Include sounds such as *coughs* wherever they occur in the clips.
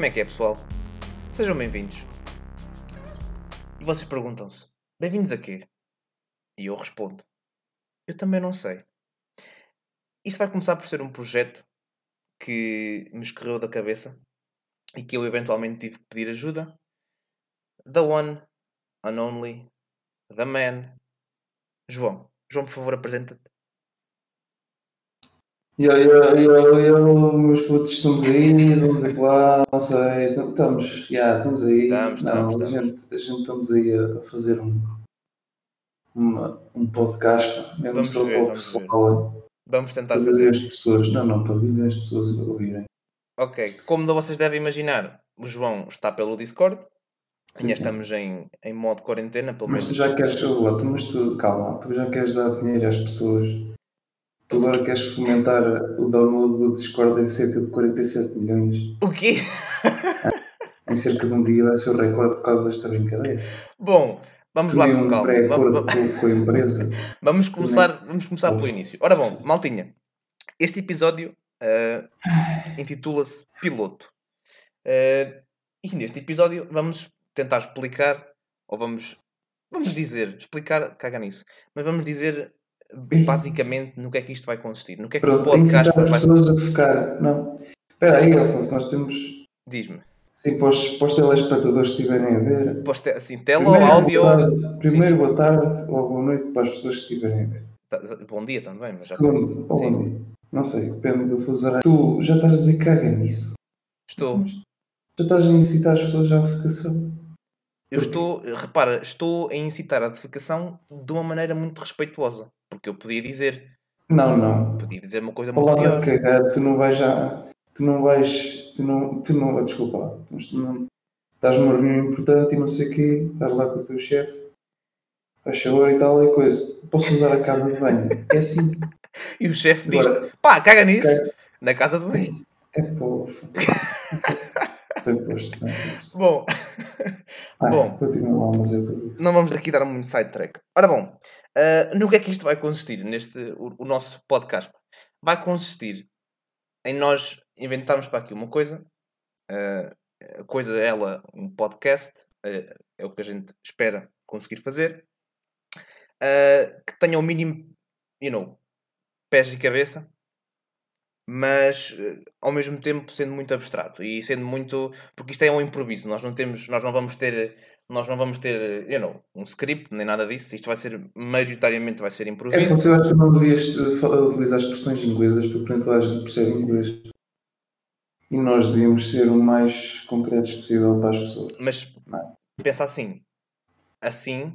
Como é que é, pessoal? Sejam bem-vindos. E vocês perguntam-se: bem-vindos a quê? E eu respondo: eu também não sei. Isso vai começar por ser um projeto que me escorreu da cabeça e que eu eventualmente tive que pedir ajuda. The One and Only, The Man. João, João, por favor, apresenta-te. Eu, eu, eu, eu, meus putos, estamos aí, estamos aqui lá, não sei, estamos, já, estamos aí. Estamos, não, estamos, a, estamos. Gente, a gente estamos aí a, fazer um, uma, um podcast, mesmo Vamos só ver, para o vamos ver. pessoal, Vamos tentar para fazer. milhões de pessoas, não, não, para milhões de pessoas ouvirem. Ok, como vocês devem imaginar, o João está pelo Discord. Sim, Ainda sim. estamos em, em modo quarentena, pelo Mas menos. tu já queres, lá, mas tu, calma, tu já queres dar dinheiro às pessoas. Tu agora queres fomentar o download do Discord em cerca de 47 milhões. O quê? Em cerca de um dia vai ser o recorde por causa desta brincadeira. Bom, vamos Tu lá com um calma. pré-acordo Vamos, com, a empresa. *laughs* vamos começar, vamos começar pelo início. Ora bom, maltinha, este episódio ah, intitula-se Piloto. Ah, e neste episódio vamos tentar explicar, ou vamos, vamos dizer, explicar, caga nisso, mas vamos dizer basicamente no que é que isto vai consistir, no que é que o Pronto, podcast incitar as pessoas a ficar. Não. Espera aí, Alfonso, nós temos. Diz-me, Sim, para os, para os telespectadores que estiverem a ver. poste- assim, tela ou Primeiro, áudio... boa tarde, primeiro, Sim, boa tarde ou boa noite para as pessoas que estiverem a ver. Tá- Bom dia também, mas já Segundo, ou Sim. bom dia. Não sei, depende do fuso horário. Tu já estás a dizer caga nisso. estou. Já estás a incitar as pessoas à defecação. Eu estou, repara, estou a incitar a defecação de uma maneira muito respeituosa. Porque eu podia dizer, Não, não. podia dizer uma coisa muito pior. cagar, tu não vais já. Tu não vais. Tu não. Tu não desculpa lá. Tu não. Estás numa reunião importante e não sei o quê. Estás lá com o teu chefe. Faz favor e tal e coisa. Posso usar a casa de banho? É assim. *laughs* E o chefe diz pá, caga nisso, Caga. na casa de banho. É pô. *laughs* Posto, não é? Bom, Ah, Bom. Continua lá, mas eu não vamos aqui dar muito sidetrack. Ora bom, ah, no que é que isto vai consistir, neste, o, o nosso podcast? Vai consistir em nós inventarmos para aqui uma coisa, a coisa ela, um podcast, ah, é o que a gente espera conseguir fazer, ah, que tenha o mínimo, you know, pés e cabeça, mas eh, ao mesmo tempo sendo muito abstrato e sendo muito porque isto é um improviso nós não temos nós não vamos ter nós não vamos ter you know, um script nem nada disso isto vai ser maioritariamente vai ser É, improviso Afonso, eu acho que não devias eh, utilizar expressões inglesas porque nem toda a gente percebe inglês. E nós devíamos ser o mais concretos possível para as pessoas. mas Não. pensa assim assim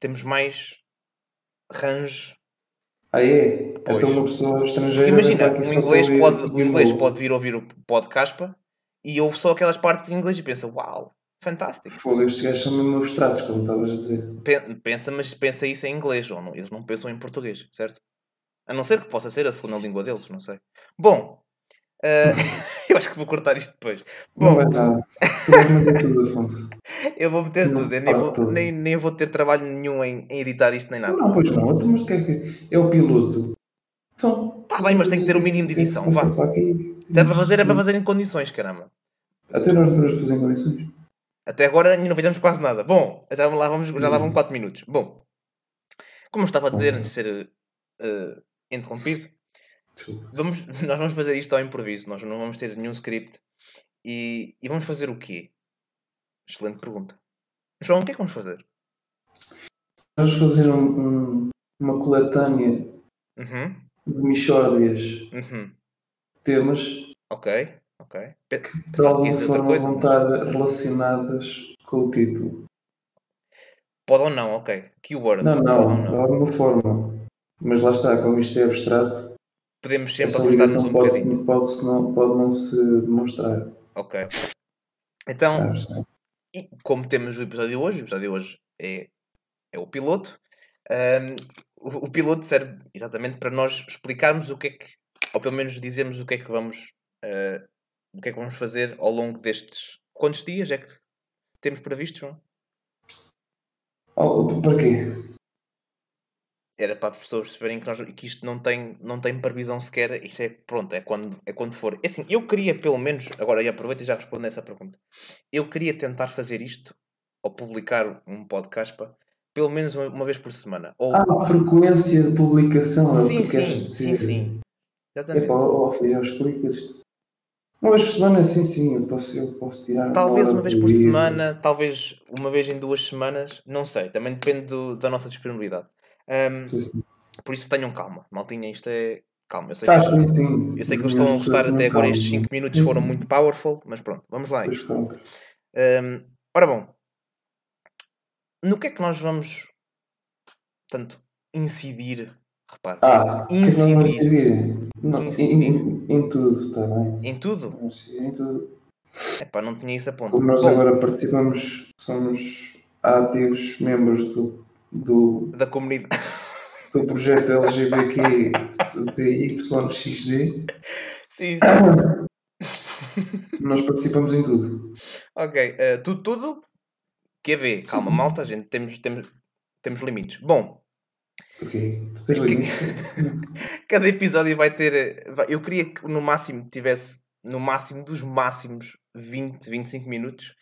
temos mais range Ah, é? Pois. Então uma pessoa Porque estrangeira. imagina o só para inglês pode o inglês pode vir ouvir o podcast e ouve só aquelas partes em inglês e pensa uau fantástico Fogo, estes gajos são mesmo abstratos, como estavas a dizer. Pe- Pensa, mas pensa isso em inglês, ou não, eles não pensam em português, certo? A não ser que possa ser a segunda língua deles, não sei. Bom, eh, *laughs* eu acho que vou cortar isto depois. Não Bom, vai nada. Tudo, Afonso. *laughs* eu vou meter Não tudo, eu nem vou, tudo. nem, nem vou ter trabalho nenhum em, em editar isto nem nada. Não, pois não. Então, mas o que é que é o piloto? Então. Tá bem, mas tem que ter o mínimo de é edição, vá. Se é para fazer, é para fazer em condições, caramba. Até nós não podemos fazer em condições. Até agora ainda não fizemos quase nada. Bom, já lá vamos, já lá vão 4 minutos. Bom, como eu estava a dizer antes de ser eh, interrompido. Vamos, *laughs* nós vamos fazer isto ao improviso, nós não vamos ter nenhum script. E, e vamos fazer o quê? Excelente pergunta. João, o que é que vamos fazer? Vamos fazer um- um- uma coletânea Uhum, de Michórdias uhum. temas Ok, ok. Pe- de que alguma forma coisa. vão estar relacionadas com o título. Pode ou não, ok. Keyword. Não, não, ou de não. alguma forma. Mas lá está, como isto é abstrato, Podemos sempre afastar-nos ligação um pode, bocadinho. pode, não, pode não se demonstrar. Ok. Então, é? E como temos o episódio de hoje, o episódio de hoje é, é o piloto, ahm, o, o piloto serve exatamente para nós explicarmos o que é que, ou pelo menos dizermos o que é que vamos, ah, o que é que vamos fazer ao longo destes. Quantos dias é que temos previsto, João? Oh, para quê? Era para as pessoas perceberem que, nós, que isto não tem, não tem previsão sequer. Isto é, pronto, é quando, é quando for. É assim, eu queria pelo menos, agora aproveito e já respondo essa pergunta. Eu queria tentar fazer isto, ou publicar um podcast, pá, pelo menos uma, uma vez por semana. Ou... Ah, frequência de publicação. é sim, tu sim, sim, sim. Exatamente. Epá, ó, filho, explica isto. Uma vez por semana, sim, sim, eu posso, eu posso tirar. Talvez hora uma vez por por dia. semana, talvez uma vez em duas semanas, não sei, também depende do- da nossa disponibilidade. Sim, sim. por isso tenham calma, maltinha, isto é calma. Eu sei, Tá, que, sim, eu sei que eles estão a gostar até agora, estes 5 minutos foram muito powerful, mas pronto, vamos lá. isto. Ahm, ora bom, no que é que nós vamos, tanto, incidir, repare, Ah, é vamos incidir? Não, Incidir. em, em, em tudo, está bem. em tudo? Em tudo. Epá, não tinha isso a ponto. Como nós Bom, agora participamos, somos ativos membros do, do, da comunidade. do projeto LGBTQYXD, sim, sim. nós participamos em tudo. Ok, eh, tudo, tudo. QB, calma, malta, gente, temos, temos, temos limites. Bom, Ok? Tu tens Que- limites? cada episódio vai ter. eh, Eu queria que no máximo tivesse, no máximo dos máximos, 20, 25 minutos.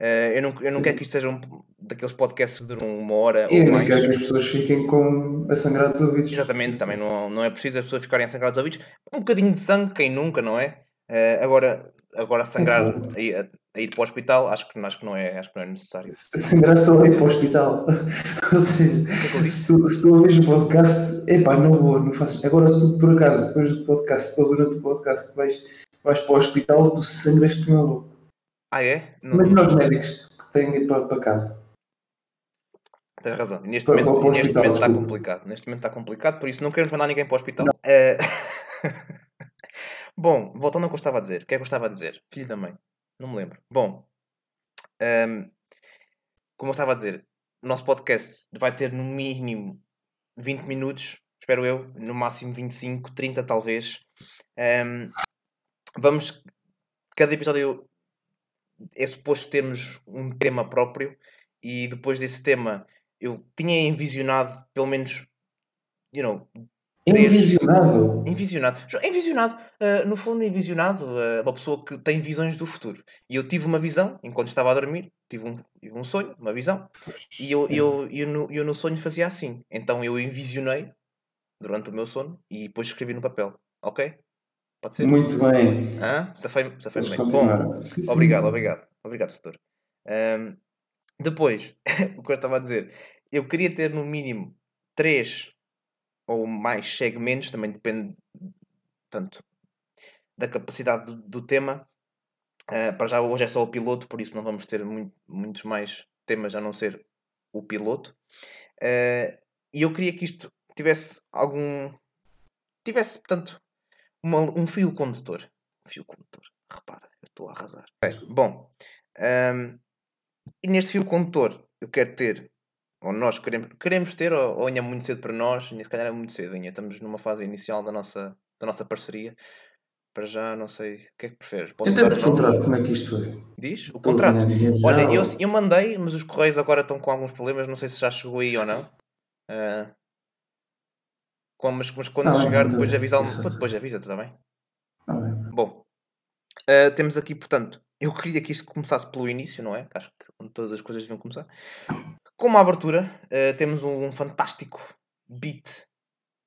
Eh, eu não, eu não Sim. quero que isto seja um daqueles podcasts que duram uma hora Eu ou não mais. quero que as pessoas fiquem com a sangrar dos ouvidos. Exatamente, também não, não é preciso as pessoas ficarem a sangrar os ouvidos. Um bocadinho de sangue, quem nunca, não é? Eh, agora, agora sangrar a, ir- a- a ir para o hospital, acho que, acho que, não, é, acho que não é necessário. Sangrar só ir para o hospital. *laughs* Ou seja, é eu se tu, se tu o podcast, epá, não vou, não faço. Agora, se tu por acaso, depois do podcast, ou durante o podcast, vais, vais para o hospital, tu sangras que não é louco. Ah, é? Não, Mas nós médicos que têm de ir para, para casa. Tens razão. Neste Para- momento, para neste hospital, momento está desculpa. complicado. Neste momento está complicado, por isso não queremos mandar ninguém para o hospital. Eh, *laughs* Bom, voltando ao que eu estava a dizer. O que é que eu estava a dizer? Filho da mãe. Não me lembro. Bom, ehm, como eu estava a dizer, o nosso podcast vai ter no mínimo 20 minutos, espero eu, no máximo 25, 30 talvez. Ehm, vamos. Cada episódio é suposto termos um tema próprio e depois desse tema eu tinha envisionado pelo menos, you know. Envisionado. envisionado. Envisionado, ah, no fundo, envisionado, ah, uma pessoa que tem visões do futuro. E eu tive uma visão, enquanto estava a dormir, tive um, tive um sonho, uma visão, e eu, eu, eu, no, eu no sonho fazia assim. Então eu envisionei durante o meu sono e depois escrevi no papel. Ok? Pode ser? Muito bem. Hã? Safei, safei bem. continuar. Bom, Sim, sim. Obrigado, obrigado. Obrigado, setor. Ahm, depois, *laughs* o que eu estava a dizer, eu queria ter no mínimo três ou mais segmentos, também depende tanto da capacidade do, do tema. Ah, para já hoje é só o piloto, por isso não vamos ter mui- muitos mais temas a não ser o piloto. Ah, e eu queria que isto tivesse algum. tivesse, portanto, uma- um fio condutor. Um fio condutor. Repara, eu estou a arrasar. Bom, ahm, e neste fio condutor eu quero ter, ou nós queremos, queremos ter, ou, ou ainda é muito cedo para nós, ainda se calhar é muito cedo, ainda estamos numa fase inicial da nossa, da nossa parceria. Para já, não sei, o que é que preferes? Posso Em termos os de contrato, como é que isto foi? Diz? O Todo contrato. já, Olha, eu, ou- eu mandei, mas os correios agora estão com alguns problemas, não sei se já chegou aí ou não. Ah, como, mas, mas quando Tá chegar, tá depois bem, avisa certo. depois avisa, está bem? Bom, ah, temos aqui, portanto, eu queria que isto começasse pelo início, não é? Acho que onde todas as coisas deviam começar. Como abertura, ah, temos um, fantástico beat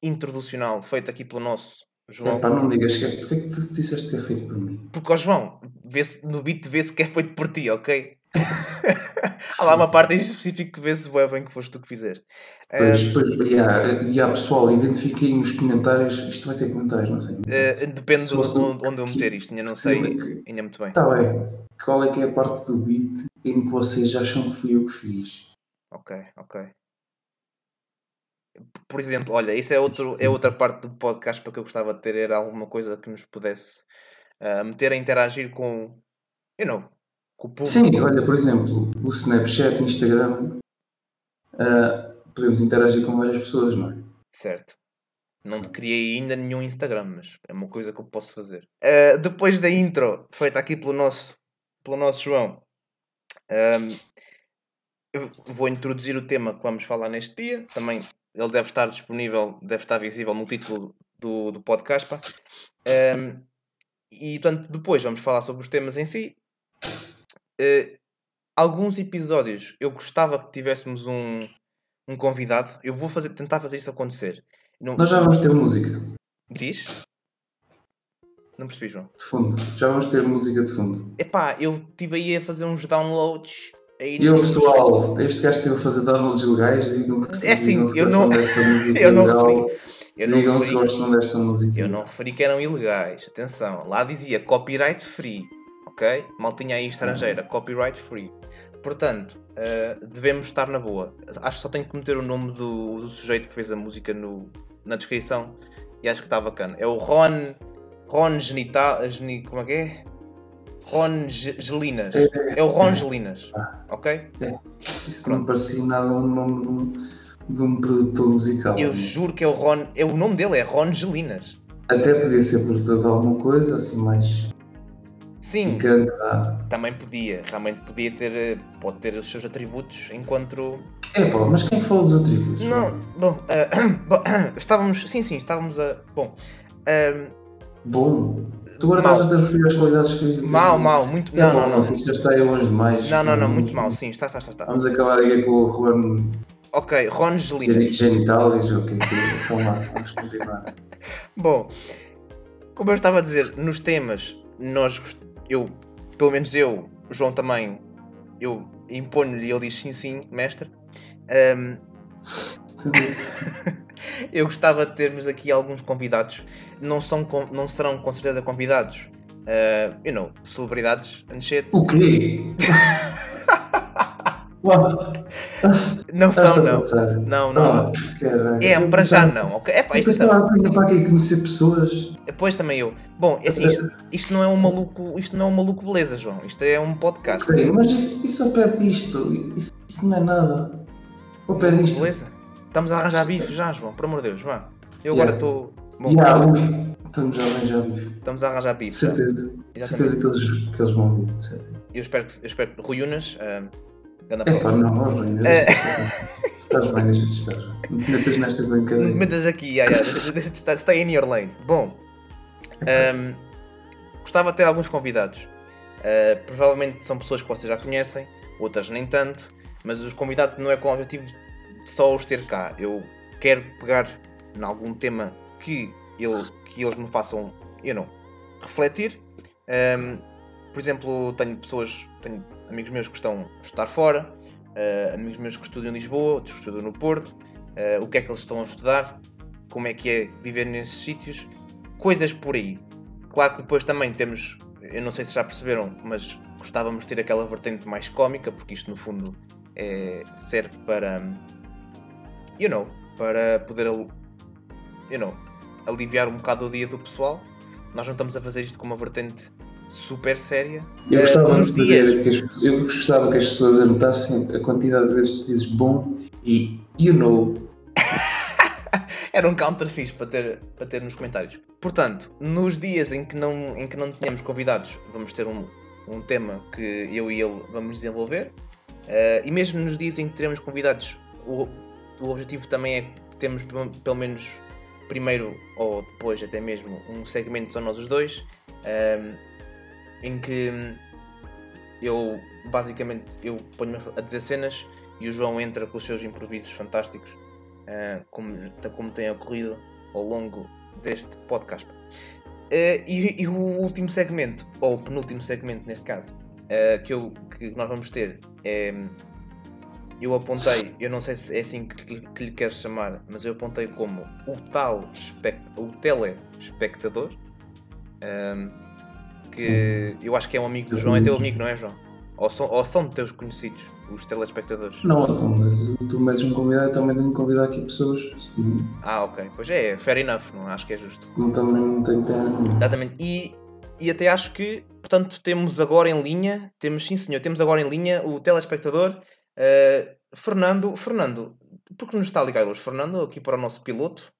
introducional feito aqui pelo nosso João. Epá, não digas que é. Porquê que tu disseste que é feito por mim? Porque, ó João, vê-se- no beat vê-se que é feito por ti, ok? Há lá uma parte em específico que vê-se bem que foste tu que fizeste. Pois, pois, e há, e há pessoal, identifiquei nos comentários. Isto vai ter comentários, não sei. ah, depende Se de fosse- onde, onde eu meter isto, ainda não se- sei ainda muito bem. Está bem. Qual é que é a parte do beat em que vocês acham que fui eu que fiz? Ok, ok. Por exemplo, olha, isso é, outro, é outra parte do podcast para que eu gostava de ter, era alguma coisa que nos pudesse ah, meter a interagir com, you know, público. Sim, olha, por exemplo, o Snapchat, Instagram, ah, podemos interagir com várias pessoas, não é? Certo. Não criei ainda nenhum Instagram, mas é uma coisa que eu posso fazer. Ah, depois da intro, feita aqui pelo nosso, pelo nosso João, ahm, eu vou introduzir o tema que vamos falar neste dia. Também ele deve estar disponível, deve estar visível no título do, do podcast. Pá. Um, e portanto, depois vamos falar sobre os temas em si. Uh, alguns episódios eu gostava que tivéssemos um, um convidado. Eu vou fazer, tentar fazer isso acontecer. Não... Nós já vamos ter música. Diz? Não percebi, João. De fundo. Já vamos ter música de fundo. Epá, eu estive aí a fazer uns downloads. E eu, pessoal, este gajo esteve a fazer downloads ilegais e não É assim, *laughs* eu não. eu não referi. Eu não Digam referi, se gostam desta música. Eu não referi que eram ilegais. Atenção, lá dizia copyright free. Ok? Maltinha aí estrangeira, copyright free. Portanto, uh, devemos estar na boa. Acho que só tenho que meter o nome do, do sujeito que fez a música no, na descrição e acho que está bacana. É o Ron. Ron Genital. Geni, como é que é? Ron Gelinas. É, é o Ron Gelinas. Ah, ok? É. Isso Pronto. não parecia nada o nome de um, de um produtor musical. Eu juro que é o Ron. É, o nome dele é Ron Gelinas. Até podia ser produtor de alguma coisa, assim mais. Sim, Picante, também podia. Realmente podia ter. Eh, pode ter os seus atributos enquanto. É pá, mas quem falou dos atributos? Não, bom, uh, *coughs* bom, *coughs* estávamos. Sim, sim, estávamos a. Bom. Uh, bom. Tu agora mal. estás a referir às qualidades físicas. Mal, mal, muito. Não, não, não. não. Isso já está aí longe demais. Não, não, não, muito mal, sim, está, está, está. está. Vamos acabar aí com o Juan. Ok, Ron Gelina. Genitalis, ok, então lá, vamos continuar. *laughs* Bom, como eu estava a dizer, nos temas, nós, eu, pelo menos eu, João também, eu imponho-lhe e ele diz sim, sim, mestre. Um, *laughs* eu gostava de termos aqui alguns convidados. Não, são, não serão com certeza convidados, uh, you know, celebridades shit. O quê? *laughs* não são, não. Não, não. Oh, é, para já não. Okay? É, pá, isto estava é para aqui conhecer pessoas. Pois também eu. Bom, é assim, isto, isto, não é um maluco, isto não é um maluco beleza, João. Isto é um podcast. Okay, mas isso, isso ao pé disto, isso, isso não é nada. Ao pé disto. Beleza. Estamos a arranjar bife já, João, por amor de Deus, vá. Eu agora estou. Yeah, estamos a arranjar bife. Estamos a arranjar bife. Certeza. Certeza que eles, que eles vão vir. Eu espero que. Eu espero que Rui Unas. Uh, é pá, não, ó, é... estás bem, deixa de estar. Metas nesta brincadeira. Metas aqui, yeah, yeah, deixa de estar. Stay in your lane. Bom, um, gostava de ter alguns convidados. Uh, provavelmente são pessoas que vocês já conhecem, outras nem tanto, mas os convidados não é com o objetivo de só os ter cá. Eu quero pegar em algum tema que, ele, que eles me façam, eu não, refletir. Um, por exemplo, tenho pessoas, tenho amigos meus que estão a estudar fora, uh, amigos meus que estudam em Lisboa, outros que estudam no Porto, uh, o que é que eles estão a estudar, como é que é viver nesses sítios coisas por aí. Claro que depois também temos, eu não sei se já perceberam, mas gostávamos de ter aquela vertente mais cómica, porque isto no fundo é, serve para, you know, para poder, you know, aliviar um bocado o dia do pessoal. Nós não estamos a fazer isto com uma vertente super séria. Eu gostava, de dias... que as, eu gostava que as pessoas anotassem a quantidade de vezes que tu dizes bom e you know *laughs* era um counter fixe para ter, para ter nos comentários. Portanto, nos dias em que não, em que não tenhamos convidados, vamos ter um, um tema que eu e ele vamos desenvolver. Uh, e mesmo nos dias em que teremos convidados, o, o objetivo também é que temos pelo menos primeiro ou depois até mesmo um segmento só nós os dois, uh, em que eu basicamente eu ponho-me a dizer cenas e o João entra com os seus improvisos fantásticos uh, como, como tem ocorrido ao longo deste podcast. Uh, e, e, o último segmento, ou o penúltimo segmento neste caso, uh, que, eu, que nós vamos ter é. Eu apontei, eu não sei se é assim que, que lhe quero chamar, mas eu apontei como o tal o telespectador. Um, que Sim. eu acho que é um amigo do João, é teu amigo, não é, João? Ou são, ou são teus conhecidos, os telespectadores? Não, então, tu metes um convidado, também tenho que convidar aqui pessoas. Ah, ok. Pois é, fair enough, não acho que é justo. Não, também não tenho pena. Exatamente. E, e até acho que, portanto, temos agora em linha, temos sim senhor, temos agora em linha o telespectador uh, Fernando. Fernando, por que nos está a ligar hoje? Fernando, aqui para o nosso piloto.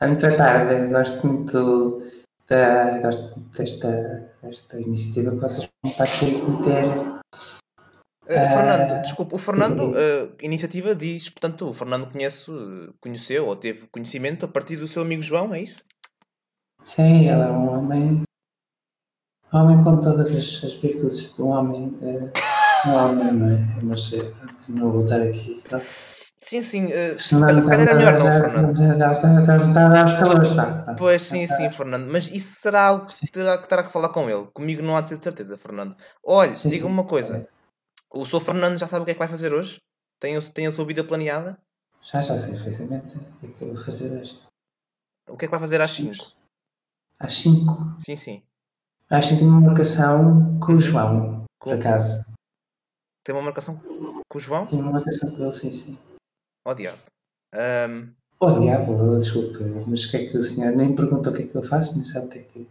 Muito boa tarde, gosto muito da, gosto desta, desta iniciativa que vocês vão estar a querer meter Eh, Ah, Fernando, desculpa, o Fernando, eh, a iniciativa diz, portanto, o Fernando conhece, conheceu ou teve conhecimento a partir do seu amigo João, é isso? Sim, ele é um homem. Um homem com todas as, as virtudes de um homem. eh, um homem, não é? Mas eh, não vou estar aqui. pronto. Sim, sim. eh, se calhar é melhor não, Fernando. Está a dar os calores, vá. Pois sim, sim, Fernando. Mas isso será algo que terá que terá que falar com ele. Comigo não há de ter certeza, Fernando. Olha, diga-me uma coisa. O Sr. Fernando já sabe o que é que vai fazer hoje? Tem, tem a sua vida planeada? Já, já sei perfeitamente o que é que eu vou fazer hoje. O que é que vai fazer às 5? Às 5. Sim, sim. Às 5 tenho uma marcação com o João, por Com- acaso. Tem uma marcação com o João? Tenho uma marcação com ele, sim, sim. Oh, diabo. Ahm, Oh, diabo, desculpe, mas o que é que o senhor nem pergunta o que é que eu faço, nem sabe o que é que.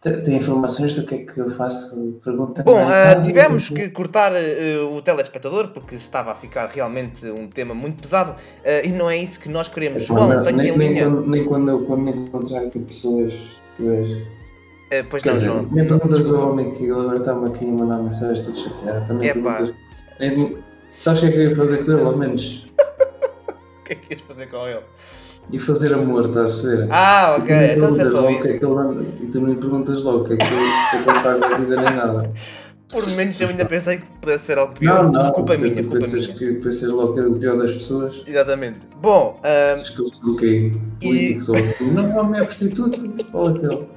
Tem tem informações do que é que eu faço? Pergunta Bom, ah, tivemos que cortar eh, o telespectador porque estava a ficar realmente um tema muito pesado eh, e não é isso que nós queremos. João, tenho nem, em nem linha. quando, nem quando eu quando me encontrar com pessoas és. Eh, pois Quer não, dizer, João. nem perguntas ao homem que agora está-me aqui a mandar mensagens todo chateado. Também Epá. perguntas. Nem, sabes o que é que eu ia fazer com ele, ao menos? *laughs* O que é que ias fazer com ele? E fazer amor, estás a ver? Ah, E tu ok. Então é só é isso. que ele E tu não lhe perguntas logo o que é que o que é da vida nem nada. Por menos eu ainda pensei que pudesse ser algo pior. Não, não. Culpa tu, minha, tu culpa pensas, minha. que, pensas logo que é o pior das pessoas. Exatamente. Bom, ahm, Pensas que eu sou o quê? Político, sou assim. *laughs* Não, não, é prostituto. Olha aquele.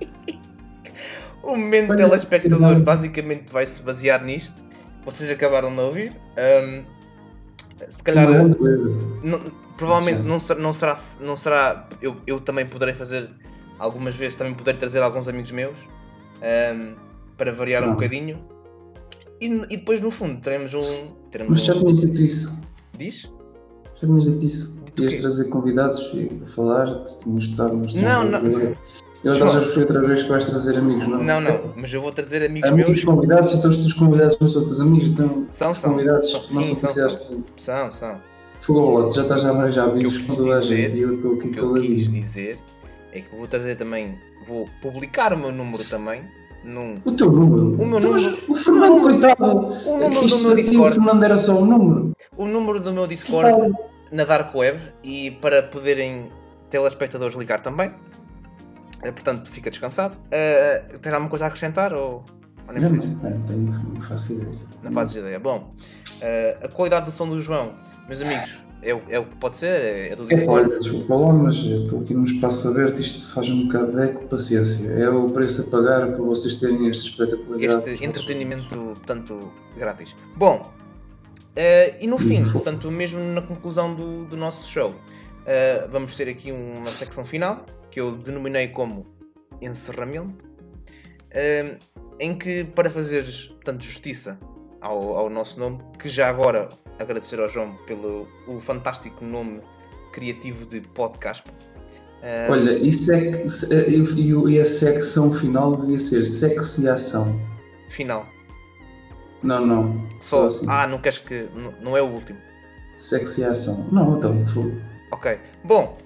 o momento Olha, telespectador basicamente vai se basear nisto. Vocês acabaram de ouvir. Ahm, se calhar. Coisa. Não- provavelmente não será, não será, não será eu, eu também poderei fazer algumas vezes, também poderei trazer alguns amigos meus ahm, para variar um Não. bocadinho e, e depois no fundo teremos um. Teremos Mas já um tinhas dito isso. diz? Já tinhas dito isso. Dito o Ias quê? trazer convidados e para falar, que tínhamos estado nos Não, não. Eu estás a referir outra vez que vais trazer amigos, não? Não, não, mas eu vou trazer amigos Amigos meus. convidados, então os teus convidados não são os teus amigos, então São, são. convidados São- não sim, são são, são. São, são. Fogo ao lote, já estás a arranjar quis com toda a gente e eu estou O aqui que eu quis dizer é que vou trazer também, vou publicar o meu número também num. O teu número? O meu Então, número- O Fernando, o número- coitado! O número que do meu para ti, O Discord. Fernando era só um número. O número do meu Discord na Dark Web e para poderem telespectadores ligar também. Eh, Portanto, fica descansado. Eh, tens alguma coisa a acrescentar ou, não, isso? não tenho, não faço ideia. Não fazes ideia. Bom, eh, a qualidade do som do João, meus amigos, é, o- é o que pode ser, é, é do É olha, desculpa lá, mas eu estou aqui num espaço aberto, isto faz um bocado de eco, paciência. É o preço a pagar para vocês terem esta espetacularidade. este entretenimento, portanto, grátis. Bom, eh, e no fim, Uhum. portanto, mesmo na conclusão do, do nosso show, eh, vamos ter aqui uma secção final que eu denominei como encerramento, eh, em que, para fazer portanto, justiça ao, ao nosso nome, que já agora agradecer ao João pelo o fantástico nome criativo de podcast. Eh, Olha, isso é que, se- e, e, e a secção final devia ser sexo e ação. final. Não, não. Só, assim. ah, não queres que. Não, não é o último. Sexo e ação. Não, então, fogo. Ok. Bom,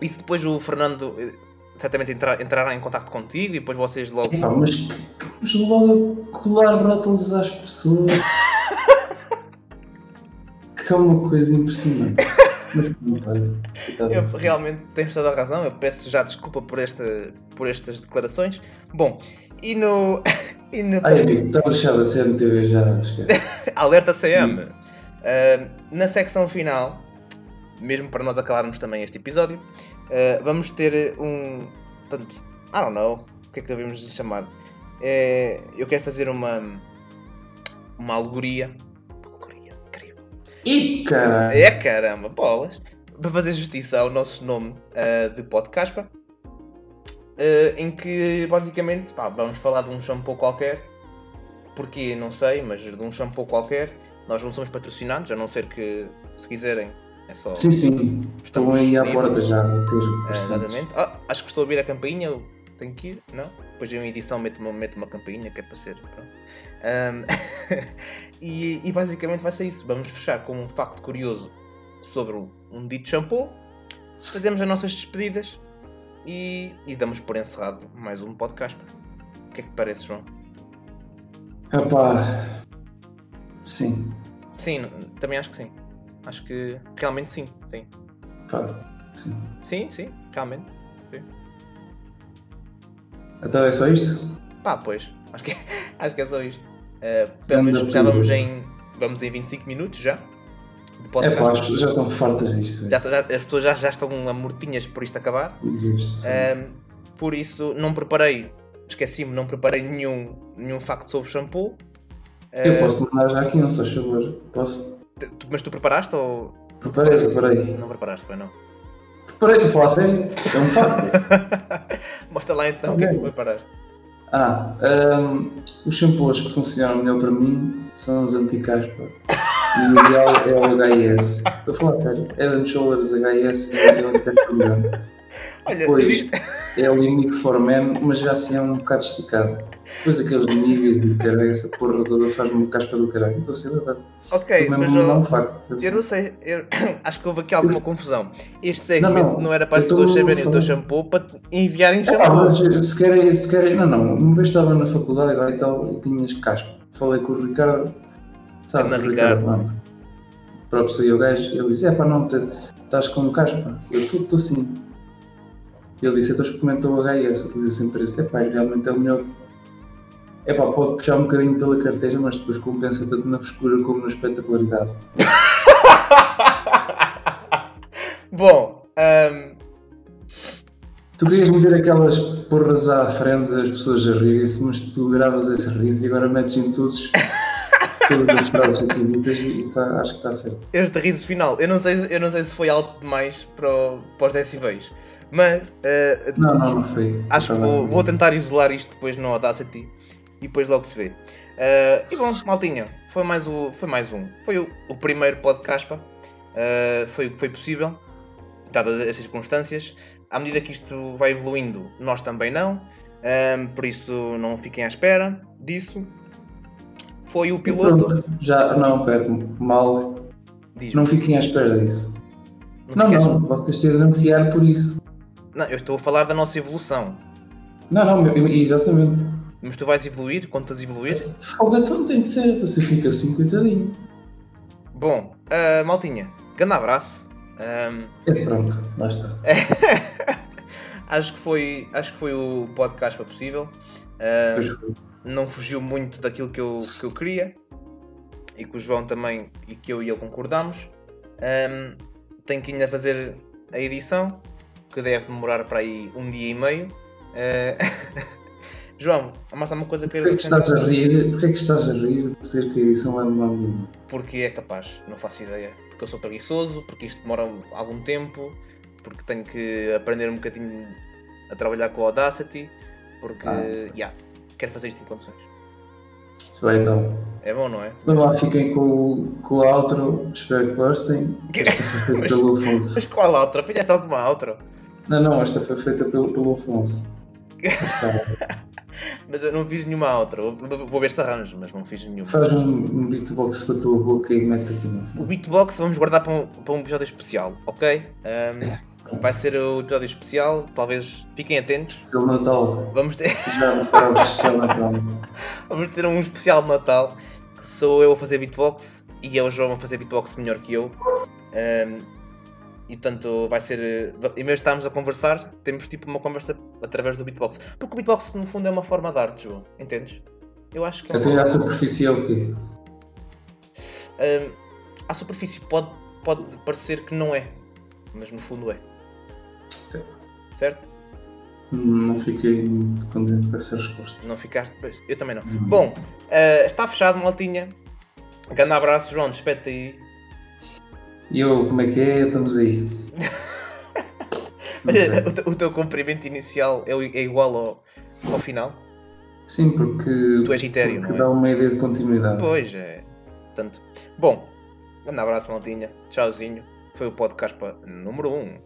isso depois o Fernando eh, certamente entrar, entrará em contato contigo e depois vocês logo. Epá, mas que mas logo a colar rótulos às pessoas. *laughs* que é uma coisa impressionante. Mas pronto, olha. coitado. Eu realmente tens toda a razão, eu peço já desculpa por, esta, por estas declarações. Bom, e no. *laughs* e no Ai, amigo, está lixado a CMTV já. *laughs* Alerta CM! Uh, na secção final, mesmo para nós acabarmos também este episódio, uh, vamos ter um. Portanto, I don't know, o que é que devemos chamar? Eh, eu quero fazer uma. Uma alegoria. Alegoria, incrível. Ih, caralho. É caramba, bolas! Para fazer justiça ao nosso nome uh, de podcast, em que basicamente pá, vamos falar de um shampoo qualquer. Porquê? Não sei, mas de um shampoo qualquer. Nós não somos patrocinados, a não ser que, se quiserem, é só. Sim, sim. Estão aí à porta já a ter É, exatamente. Ah, acho que estou a ouvir a campainha, tenho que ir, não? Depois em edição meto uma, meto uma campainha que é para ser. Pronto. Ahm, *laughs* e, e basicamente vai ser isso. Vamos fechar com um facto curioso sobre um dito shampoo. Fazemos as nossas despedidas e, e damos por encerrado mais um podcast. O que é que te parece, João? Epá, sim. Sim, também acho que sim. Acho que realmente sim. Sim, Pá, sim. sim, sim realmente. Então é só isto? Pá, pois. Acho que, *laughs* acho que é só isto. Uh, pelo menos já vamos em, vamos em 25 minutos já. É pá, já estão fartas disto. já, já- as pessoas já, já estão amortinhas por isto acabar. Um, por isso, não preparei, esqueci-me, não preparei nenhum, nenhum facto sobre shampoo. Eu Uh, posso mandar já aqui um, só favor. Posso? tu- mas tu preparaste ou. Preparei, preparei. Não preparaste, foi não? Preparei, estou a falar sério? É um facto. Mostra lá então o que é que tu preparaste. Ah, hum, os shampoos que funcionam melhor para mim são os anti-caspa. E o ideal é o HIS. Estou a falar sério. Head and Shoulders HIS é o anti-caspa melhor. Olha, Depois existe- é o Limic for Men, mas já assim é um bocado esticado. Depois aqueles níveis e caralho, essa porra toda faz-me caspa do caralho. Estou a ser verdade. ok, Mas não é eu, um facto. eu não sei, eu- *coughs* acho que houve aqui alguma confusão. Este segmento Não, não, não, era para as pessoas saberem o teu shampoo para enviarem Ah, shampoo. mas se querem, se querem, não, não, uma vez estava na faculdade lá e tal e tinhas caspa. Falei com o Ricardo, sabe, Anda, o Ricardo. O próprio saiu o gajo, ele disse, é pá, não, estás com caspa. Eu estou sim. Ele disse, então experimentou o HIS, utiliza sempre esse, é pá, realmente é o melhor. É pá, pode puxar um bocadinho pela carteira, mas depois compensa tanto na frescura como na espetacularidade. *laughs* Bom, ahm, Tu querias meter aquelas porras à frente, as pessoas a rirem-se, mas tu gravas esse riso e agora metes em todos, *laughs* todas as frases aqui ditas e tá, acho que está certo. este riso final, eu não sei, eu não sei se foi alto demais para, o- para os decibéis, mas ah, Não, não, não foi. Acho que vou, vou tentar isolar isto depois no Audacity e depois logo se vê. Ah, e bom, maltinha, foi mais, o, foi mais um. Foi o, o primeiro podcast. Ah, foi o que foi possível, dadas as circunstâncias. À medida que isto vai evoluindo, nós também não. Ah, por isso, não fiquem à espera disso. Foi o piloto. pronto, já, não, pera, mal. Não fiquem à espera disso. Não, ficas- não, vocês têm de ansiar por isso. Não, eu estou a falar da nossa evolução. Não, não, exatamente. Mas tu vais evoluir? Quando estás a evoluir? Folga então tem de ser, então se fica assim, coitadinho. Bom, ah, maltinha, grande abraço. Ah, É pronto, lá está. *laughs* acho que foi acho que foi o podcast para possível foi. não fugiu muito daquilo que eu, que eu queria e que o João também e que eu e ele concordámos Ahm, tenho que ainda fazer a edição que deve demorar para aí um dia e meio Ah, *laughs* João, há mais alguma coisa que Porquê é queiras que estás a rir? Porquê é que estás a rir de ser que a edição vai demorar um dia? Porque é capaz, não faço ideia. Porque eu sou preguiçoso, porque isto demora algum tempo, porque tenho que aprender um bocadinho a trabalhar com o Audacity, porque, Ah. yeah, quero fazer isto em condições. Vai então. É bom, não é? Então lá fiquem com, o- com a outro, espero que gostem. *laughs* Mas-. Mas qual outra? Apanhaste alguma outra? Não, não, esta foi feita pelo, pelo Afonso. *laughs* Mas eu não fiz nenhuma outra. Vou ver se arranjo, mas não fiz nenhuma. Faz um, um beatbox com a tua boca e mete aqui no O beatbox vamos guardar para um, para um episódio especial, ok? Ahm, vai ser o episódio especial, talvez fiquem atentos. Seu Natal. Vamos ter, *laughs* Já já *laughs* Natal. vamos ter um especial de Natal sou eu a fazer beatbox e é o João a fazer beatbox melhor que eu. Ahm, e portanto vai ser. eh, Em vez de estarmos a conversar, temos tipo uma conversa através do beatbox. Porque o beatbox no fundo é uma forma de arte, João. Entendes? Eu acho que é Até uma... à superfície é o quê? À superfície pode, pode parecer que não é, mas no fundo é. Certo? Não fiquei contente com essa resposta. Não ficaste depois? Eu também não. Hum. Bom, ah, está fechado, maltinha. Grande abraço, João. Despete aí. E eu, como é que é? Estamos aí. *laughs* Olha, o, teu- o teu cumprimento inicial é, o- é igual ao, ao final? Sim, porque, Tu és porque não é? dá uma ideia de continuidade. Pois é. Portanto, bom, grande abraço, maltinha. Tchauzinho. Foi o podcast número 1. Um.